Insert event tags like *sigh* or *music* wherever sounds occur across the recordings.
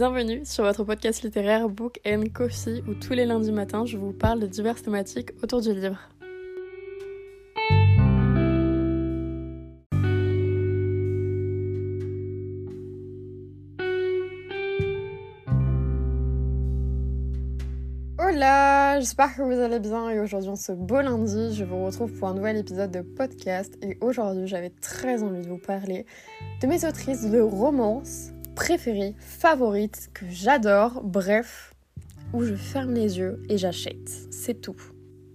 Bienvenue sur votre podcast littéraire Book and Coffee où tous les lundis matins je vous parle de diverses thématiques autour du livre. Hola, j'espère que vous allez bien et aujourd'hui en ce beau lundi je vous retrouve pour un nouvel épisode de podcast et aujourd'hui j'avais très envie de vous parler de mes autrices de romance préférées, favorites, que j'adore, bref, où je ferme les yeux et j'achète. C'est tout.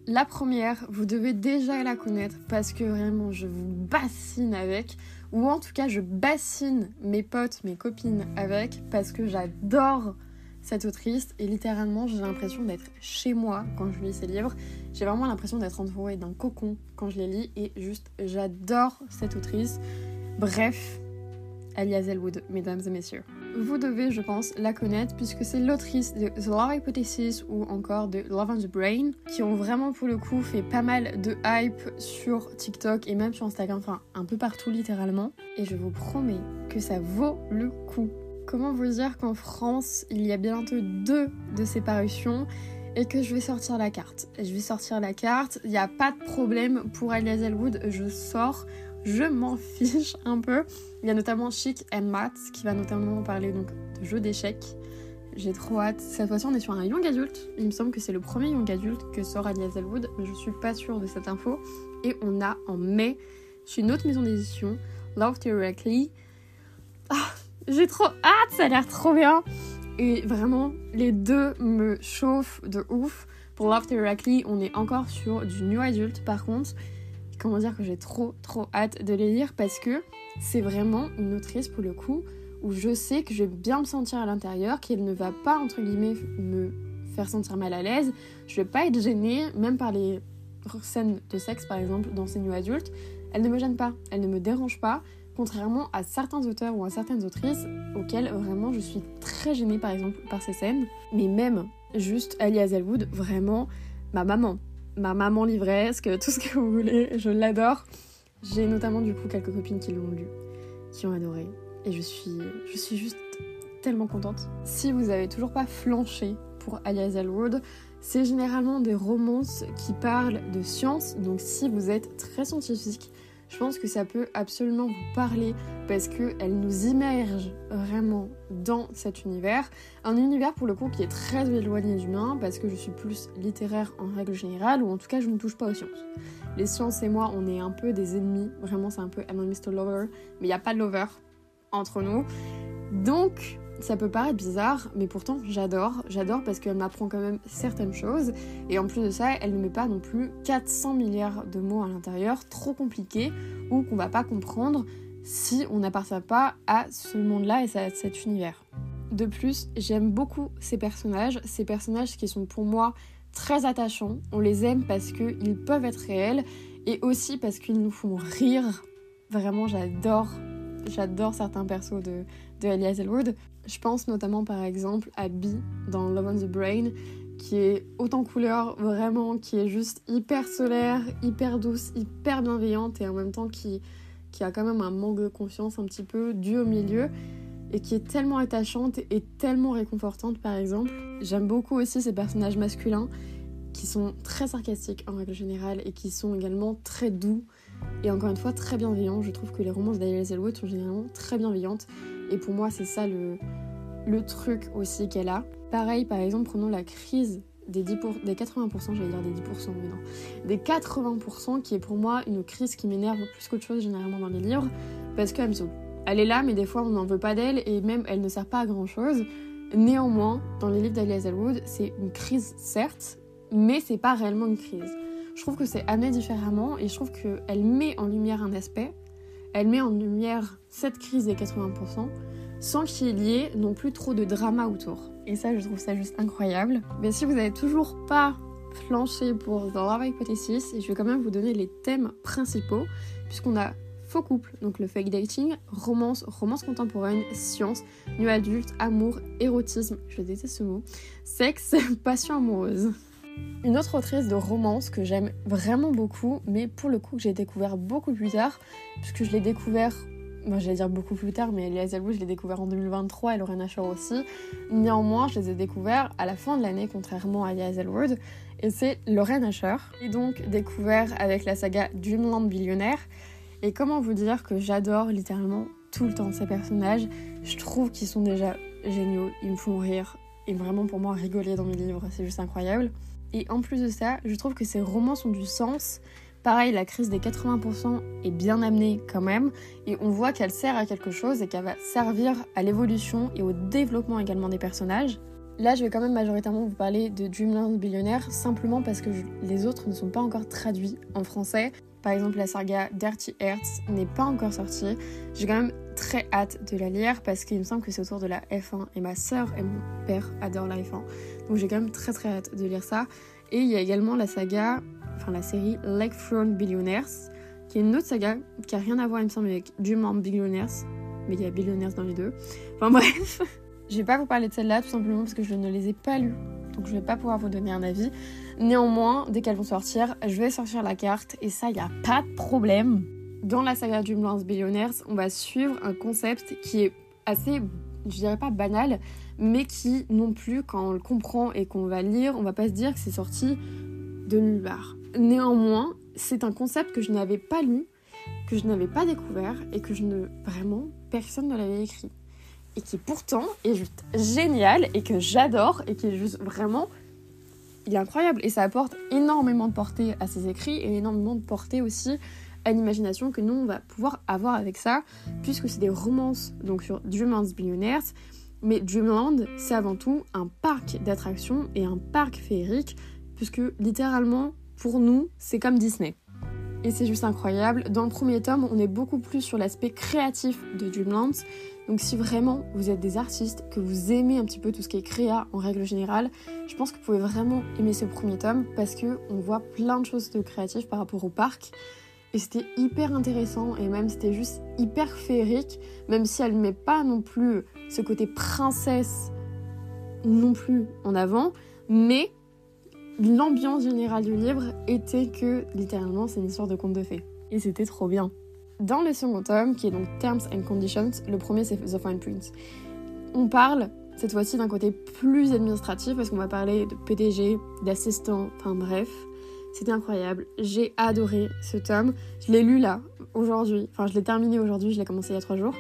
La première, vous devez déjà la connaître parce que vraiment je vous bassine avec, ou en tout cas je bassine mes potes, mes copines avec, parce que j'adore cette autrice et littéralement j'ai l'impression d'être chez moi quand je lis ces livres. J'ai vraiment l'impression d'être entourée d'un cocon quand je les lis et juste j'adore cette autrice. Bref, Alias Elwood, mesdames et messieurs. Vous devez, je pense, la connaître puisque c'est l'autrice de The Love Hypothesis ou encore de Love on the Brain qui ont vraiment pour le coup fait pas mal de hype sur TikTok et même sur Instagram, enfin un peu partout littéralement. Et je vous promets que ça vaut le coup. Comment vous dire qu'en France, il y a bientôt deux de ces parutions et que je vais sortir la carte. Je vais sortir la carte, il n'y a pas de problème pour Alias Elwood, je sors je m'en *laughs* fiche un peu. Il y a notamment Chic and Matt qui va notamment parler donc de jeux d'échecs. J'ai trop hâte. Cette fois-ci, on est sur un young adulte. Il me semble que c'est le premier young adulte que sort Alias Elwood, mais je suis pas sûre de cette info. Et on a en mai, chez une autre maison d'édition, Love Directly. Ah, j'ai trop hâte, ça a l'air trop bien. Et vraiment, les deux me chauffent de ouf. Pour Love Directly, on est encore sur du new adulte par contre comment dire que j'ai trop trop hâte de les lire parce que c'est vraiment une autrice pour le coup où je sais que je vais bien me sentir à l'intérieur, qu'elle ne va pas entre guillemets me faire sentir mal à l'aise, je vais pas être gênée même par les scènes de sexe par exemple dans ces nuits adultes, elle ne me gêne pas, elle ne me dérange pas, contrairement à certains auteurs ou à certaines autrices auxquelles vraiment je suis très gênée par exemple par ces scènes, mais même juste Ali Hazelwood, vraiment ma maman, ma maman livresque, tout ce que vous voulez, je l'adore. J'ai notamment du coup quelques copines qui l'ont lu, qui ont adoré. Et je suis, je suis juste tellement contente. Si vous avez toujours pas flanché pour Alias Elwood, c'est généralement des romances qui parlent de science. Donc si vous êtes très scientifique, je pense que ça peut absolument vous parler parce qu'elle nous immerge vraiment dans cet univers. Un univers pour le coup qui est très éloigné du mien parce que je suis plus littéraire en règle générale ou en tout cas je ne touche pas aux sciences. Les sciences et moi on est un peu des ennemis, vraiment c'est un peu a Mr. Lover, mais il n'y a pas de lover entre nous. Donc ça peut paraître bizarre, mais pourtant j'adore. J'adore parce qu'elle m'apprend quand même certaines choses. Et en plus de ça, elle ne met pas non plus 400 milliards de mots à l'intérieur, trop compliqués, ou qu'on va pas comprendre si on n'appartient pas à ce monde-là et à cet univers. De plus, j'aime beaucoup ces personnages, ces personnages qui sont pour moi très attachants. On les aime parce qu'ils peuvent être réels et aussi parce qu'ils nous font rire. Vraiment, j'adore J'adore certains persos de, de Ellie Hazelwood. Je pense notamment par exemple à Bee dans Love on the Brain, qui est autant couleur, vraiment, qui est juste hyper solaire, hyper douce, hyper bienveillante et en même temps qui, qui a quand même un manque de confiance un petit peu dû au milieu et qui est tellement attachante et tellement réconfortante par exemple. J'aime beaucoup aussi ces personnages masculins qui sont très sarcastiques en règle générale et qui sont également très doux et encore une fois très bienveillants. Je trouve que les romances d'Alice Elwood sont généralement très bienveillantes et pour moi c'est ça le, le truc aussi qu'elle a. Pareil par exemple prenons la crise des, 10 des 80%, j'allais dire des 10%, mais non, des 80% qui est pour moi une crise qui m'énerve plus qu'autre chose généralement dans les livres parce qu'elle est là mais des fois on n'en veut pas d'elle et même elle ne sert pas à grand chose. Néanmoins, dans les livres d'Alice Elwood, c'est une crise certes, mais c'est pas réellement une crise. Je trouve que c'est amené différemment et je trouve qu'elle met en lumière un aspect, elle met en lumière cette crise des 80% sans qu'il y ait non plus trop de drama autour. Et ça, je trouve ça juste incroyable. Mais si vous n'avez toujours pas flanché pour The Love Hypothesis, je vais quand même vous donner les thèmes principaux, puisqu'on a faux couple, donc le fake dating, romance, romance contemporaine, science, nu adulte, amour, érotisme, je déteste ce mot, sexe, *laughs* passion amoureuse. Une autre autrice de romance que j'aime vraiment beaucoup, mais pour le coup que j'ai découvert beaucoup plus tard, puisque je l'ai découvert moi j'allais dire beaucoup plus tard, mais Elie Hazelwood, je l'ai découvert en 2023 et Lorraine Asher aussi. Néanmoins, je les ai découverts à la fin de l'année, contrairement à Elie Hazelwood. Et c'est Lorraine Asher. Et donc découvert avec la saga Dreamland Billionnaire. Et comment vous dire que j'adore littéralement tout le temps ces personnages? Je trouve qu'ils sont déjà géniaux, ils me font rire. Et vraiment pour moi, rigoler dans mes livres, c'est juste incroyable. Et en plus de ça, je trouve que ces romans sont du sens Pareil, la crise des 80% est bien amenée quand même, et on voit qu'elle sert à quelque chose et qu'elle va servir à l'évolution et au développement également des personnages. Là, je vais quand même majoritairement vous parler de Dreamland Billionaire, simplement parce que les autres ne sont pas encore traduits en français. Par exemple, la saga Dirty Hearts n'est pas encore sortie. J'ai quand même très hâte de la lire parce qu'il me semble que c'est autour de la F1 et ma sœur et mon père adorent la F1. Donc j'ai quand même très très hâte de lire ça. Et il y a également la saga enfin la série Lakefront Billionaires, qui est une autre saga qui a rien à voir, il me semble, avec Dreamland Billionaires, mais il y a Billionaires dans les deux. Enfin bref, *laughs* je vais pas vous parler de celle-là tout simplement parce que je ne les ai pas lues, donc je vais pas pouvoir vous donner un avis. Néanmoins, dès qu'elles vont sortir, je vais sortir la carte et ça, il y a pas de problème. Dans la saga Dreamland Billionaires, on va suivre un concept qui est assez, je dirais pas banal, mais qui non plus, quand on le comprend et qu'on va lire, on va pas se dire que c'est sorti de nulle part. Néanmoins, c'est un concept que je n'avais pas lu, que je n'avais pas découvert et que je ne vraiment personne ne l'avait écrit. Et qui pourtant est juste génial et que j'adore et qui est juste vraiment il est incroyable et ça apporte énormément de portée à ses écrits et énormément de portée aussi à l'imagination que nous on va pouvoir avoir avec ça puisque c'est des romances donc sur Dreamland's Billionaires mais Dreamland c'est avant tout un parc d'attractions et un parc féerique puisque littéralement pour nous, c'est comme Disney. Et c'est juste incroyable. Dans le premier tome, on est beaucoup plus sur l'aspect créatif de Dreamlands. Donc si vraiment vous êtes des artistes, que vous aimez un petit peu tout ce qui est créa en règle générale, je pense que vous pouvez vraiment aimer ce premier tome parce que on voit plein de choses de créatif par rapport au parc. Et c'était hyper intéressant et même c'était juste hyper féerique, même si elle ne met pas non plus ce côté princesse non plus en avant, mais l'ambiance générale du livre était que littéralement c'est une histoire de conte de fées. Et c'était trop bien. Dans le second tome, qui est donc Terms and Conditions, le premier c'est The Fine Print. On parle cette fois-ci d'un côté plus administratif parce qu'on va parler de PDG, d'assistant, enfin bref. C'était incroyable. J'ai adoré ce tome. Je l'ai lu là, aujourd'hui. Enfin, je l'ai terminé aujourd'hui, je l'ai commencé il y a trois jours.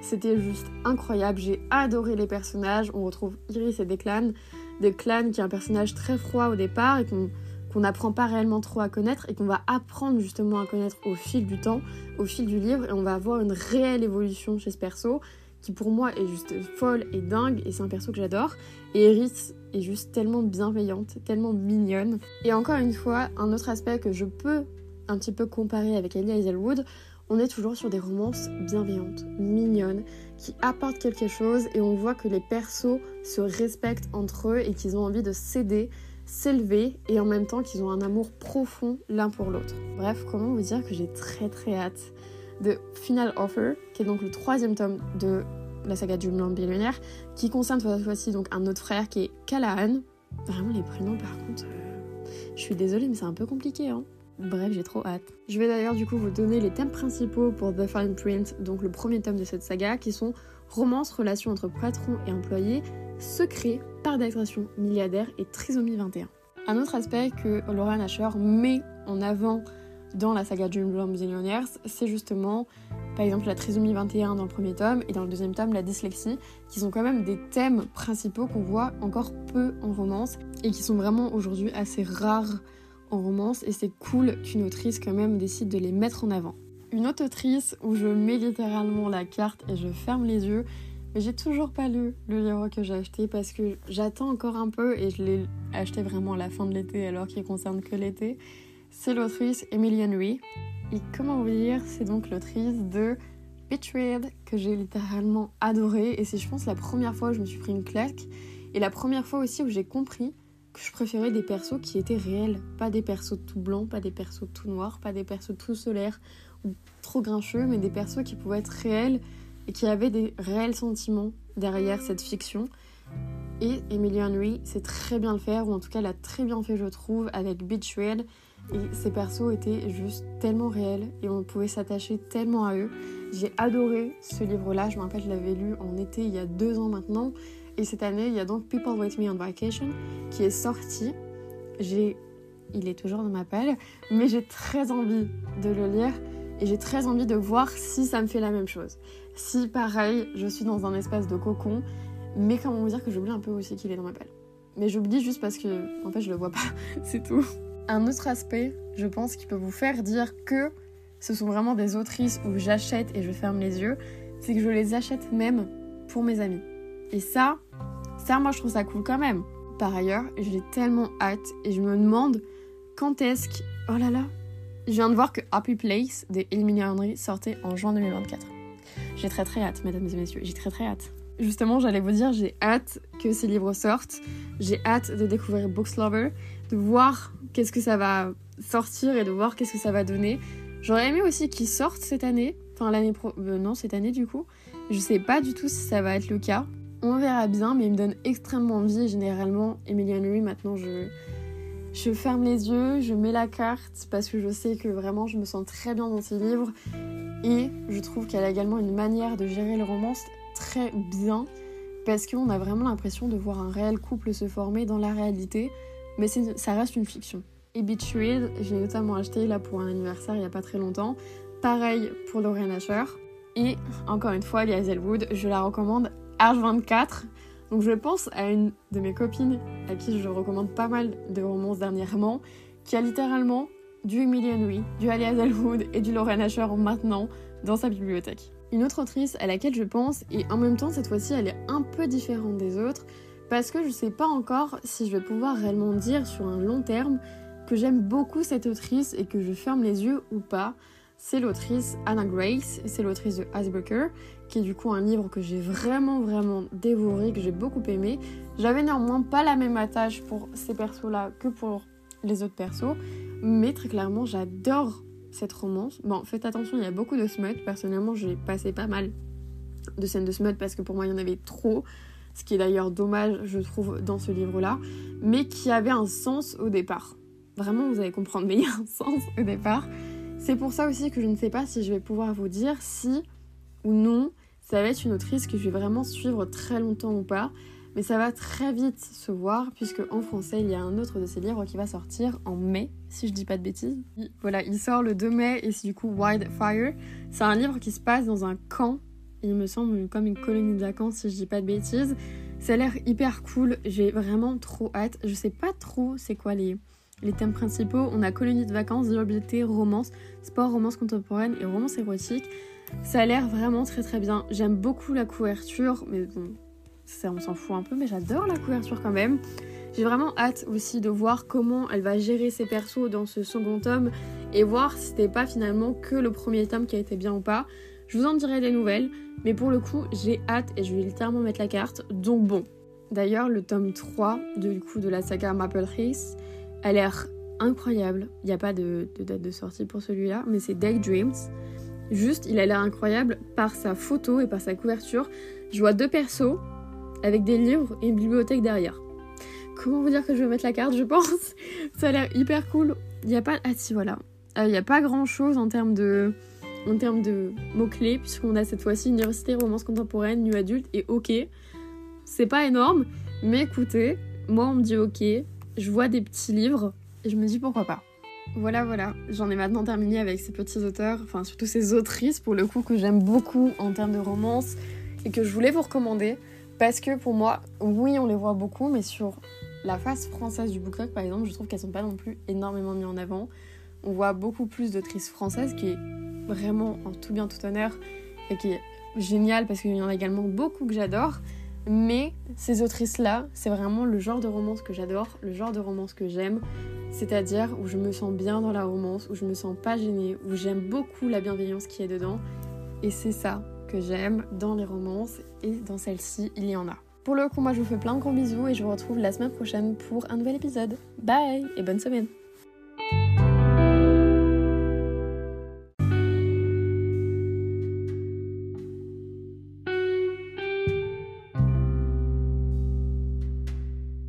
C'était juste incroyable. J'ai adoré les personnages. On retrouve Iris et Declan de Clan, qui est un personnage très froid au départ et qu'on n'apprend pas réellement trop à connaître et qu'on va apprendre justement à connaître au fil du temps, au fil du livre, et on va avoir une réelle évolution chez ce perso qui pour moi est juste folle et dingue et c'est un perso que j'adore. Et Eris est juste tellement bienveillante, tellement mignonne. Et encore une fois, un autre aspect que je peux un petit peu comparer avec Ellie Hazelwood, on est toujours sur des romances bienveillantes, mignonnes, qui apportent quelque chose et on voit que les persos se respectent entre eux et qu'ils ont envie de s'aider, s'élever et en même temps qu'ils ont un amour profond l'un pour l'autre. Bref, comment vous dire que j'ai très très hâte de Final Offer, qui est donc le troisième tome de la saga Dreamland Billionaire, qui concerne cette fois-ci donc un autre frère qui est Callahan. Vraiment les prénoms par contre, je suis désolée mais c'est un peu compliqué hein. Bref, j'ai trop hâte. Je vais d'ailleurs du coup vous donner les thèmes principaux pour The Fine Print, donc le premier tome de cette saga, qui sont romance, relation entre patron et employé, secret, part d'attraction milliardaire et trisomie 21. Un autre aspect que Laura Nasher met en avant dans la saga Dreamland Millionaires, c'est justement par exemple la trisomie 21 dans le premier tome et dans le deuxième tome la dyslexie, qui sont quand même des thèmes principaux qu'on voit encore peu en romance et qui sont vraiment aujourd'hui assez rares en romance et c'est cool qu'une autrice quand même décide de les mettre en avant. Une autre autrice où je mets littéralement la carte et je ferme les yeux, mais j'ai toujours pas lu le livre que j'ai acheté parce que j'attends encore un peu et je l'ai acheté vraiment à la fin de l'été alors qu'il concerne que l'été. C'est l'autrice Emily Henry. Et comment vous dire, c'est donc l'autrice de Betrayed que j'ai littéralement adoré et c'est je pense la première fois où je me suis pris une claque et la première fois aussi où j'ai compris que je préférais des persos qui étaient réels, pas des persos tout blancs, pas des persos tout noirs, pas des persos tout solaires ou trop grincheux, mais des persos qui pouvaient être réels et qui avaient des réels sentiments derrière cette fiction. Et Emily Henry sait très bien le faire, ou en tout cas elle a très bien fait je trouve, avec Beach Red. Et ces persos étaient juste tellement réels et on pouvait s'attacher tellement à eux. J'ai adoré ce livre-là. Je me rappelle, je l'avais lu en été il y a deux ans maintenant. Et cette année, il y a donc People With Me on Vacation qui est sorti. J'ai... Il est toujours dans ma palle, mais j'ai très envie de le lire et j'ai très envie de voir si ça me fait la même chose. Si pareil, je suis dans un espace de cocon, mais comment vous dire que j'oublie un peu aussi qu'il est dans ma palle. Mais j'oublie juste parce que en fait je le vois pas, *laughs* c'est tout. Un autre aspect, je pense, qui peut vous faire dire que ce sont vraiment des autrices où j'achète et je ferme les yeux, c'est que je les achète même pour mes amis. Et ça, ça moi je trouve ça cool quand même. Par ailleurs, j'ai tellement hâte et je me demande quand est-ce que... Oh là là Je viens de voir que Happy Place de Emilia Henry sortait en juin 2024. J'ai très très hâte, mesdames et messieurs, j'ai très très hâte. Justement, j'allais vous dire, j'ai hâte que ces livres sortent. J'ai hâte de découvrir Books Lover, de voir qu'est-ce que ça va sortir et de voir qu'est-ce que ça va donner. J'aurais aimé aussi qu'ils sortent cette année, enfin l'année pro... Euh, non, cette année du coup. Je sais pas du tout si ça va être le cas. On verra bien, mais il me donne extrêmement envie. Généralement, Emilia Henry, maintenant, je, je ferme les yeux, je mets la carte parce que je sais que vraiment, je me sens très bien dans ces livres. Et je trouve qu'elle a également une manière de gérer le romance très bien parce qu'on a vraiment l'impression de voir un réel couple se former dans la réalité, mais ça reste une fiction. Et Betrayed, j'ai notamment acheté là pour un anniversaire il n'y a pas très longtemps. Pareil pour Lorraine Asher. Et encore une fois, Lia Hazelwood, je la recommande H24. Donc je pense à une de mes copines à qui je recommande pas mal de romances dernièrement, qui a littéralement du Emily Henry, du Ali Hazelwood et du Lorraine Asher maintenant dans sa bibliothèque. Une autre autrice à laquelle je pense, et en même temps cette fois-ci elle est un peu différente des autres, parce que je sais pas encore si je vais pouvoir réellement dire sur un long terme que j'aime beaucoup cette autrice et que je ferme les yeux ou pas. C'est l'autrice Anna Grace, c'est l'autrice de Icebreaker, qui est du coup un livre que j'ai vraiment vraiment dévoré, que j'ai beaucoup aimé. J'avais néanmoins pas la même attache pour ces persos-là que pour les autres persos, mais très clairement j'adore cette romance. Bon, faites attention, il y a beaucoup de smut. Personnellement, j'ai passé pas mal de scènes de smut parce que pour moi, il y en avait trop. Ce qui est d'ailleurs dommage, je trouve, dans ce livre-là. Mais qui avait un sens au départ. Vraiment, vous allez comprendre, mais il y a un sens au départ. C'est pour ça aussi que je ne sais pas si je vais pouvoir vous dire si ou non ça va être une autrice que je vais vraiment suivre très longtemps ou pas. Mais ça va très vite se voir puisque en français il y a un autre de ses livres qui va sortir en mai, si je dis pas de bêtises. Voilà, il sort le 2 mai et c'est du coup Wildfire. C'est un livre qui se passe dans un camp, il me semble comme une colonie de vacances si je dis pas de bêtises. Ça a l'air hyper cool, j'ai vraiment trop hâte. Je sais pas trop c'est quoi les, thèmes principaux. On a colonie de vacances, durabilité, romance, sport, romance contemporaine et romance érotique. Ça a l'air vraiment très très bien. J'aime beaucoup la couverture, mais bon, ça on s'en fout un peu, mais j'adore la couverture quand même. J'ai vraiment hâte aussi de voir comment elle va gérer ses persos dans ce second tome et voir si c'était pas finalement que le premier tome qui a été bien ou pas. Je vous en dirai des nouvelles, mais pour le coup, j'ai hâte et je vais littéralement mettre la carte, donc bon. D'ailleurs, le tome 3 du coup de la saga Maple Race a l'air incroyable. Il n'y a pas de, date de sortie pour celui-là, mais c'est Daydreams. Juste, il a l'air incroyable par sa photo et par sa couverture. Je vois deux persos, avec des livres et une bibliothèque derrière. Comment vous dire que je vais mettre la carte, je pense? Ça a l'air hyper cool. Il n'y a pas... Ah si, voilà. Euh, il n'y a pas grand-chose en termes de... En termes de mots-clés, puisqu'on a cette fois-ci université, romance contemporaine, nu adulte et ok. C'est pas énorme, mais écoutez, moi on me dit ok, je vois des petits livres et je me dis pourquoi pas. Voilà, voilà, j'en ai maintenant terminé avec ces petits auteurs, enfin surtout ces autrices pour le coup que j'aime beaucoup en termes de romance et que je voulais vous recommander. Parce que pour moi, oui, on les voit beaucoup, mais sur la face française du book par exemple, je trouve qu'elles sont pas non plus énormément mises en avant. On voit beaucoup plus d'autrices françaises, qui est vraiment en tout bien tout honneur et qui est génial parce qu'il y en a également beaucoup que j'adore. Mais ces autrices-là, c'est vraiment le genre de romance que j'adore, le genre de romance que j'aime, c'est-à-dire où je me sens bien dans la romance, où je me sens pas gênée, où j'aime beaucoup la bienveillance qui est dedans. Et c'est ça que j'aime dans les romances et dans celle-ci, il y en a. Pour le coup, moi je vous fais plein de gros bisous et je vous retrouve la semaine prochaine pour un nouvel épisode. Bye et bonne semaine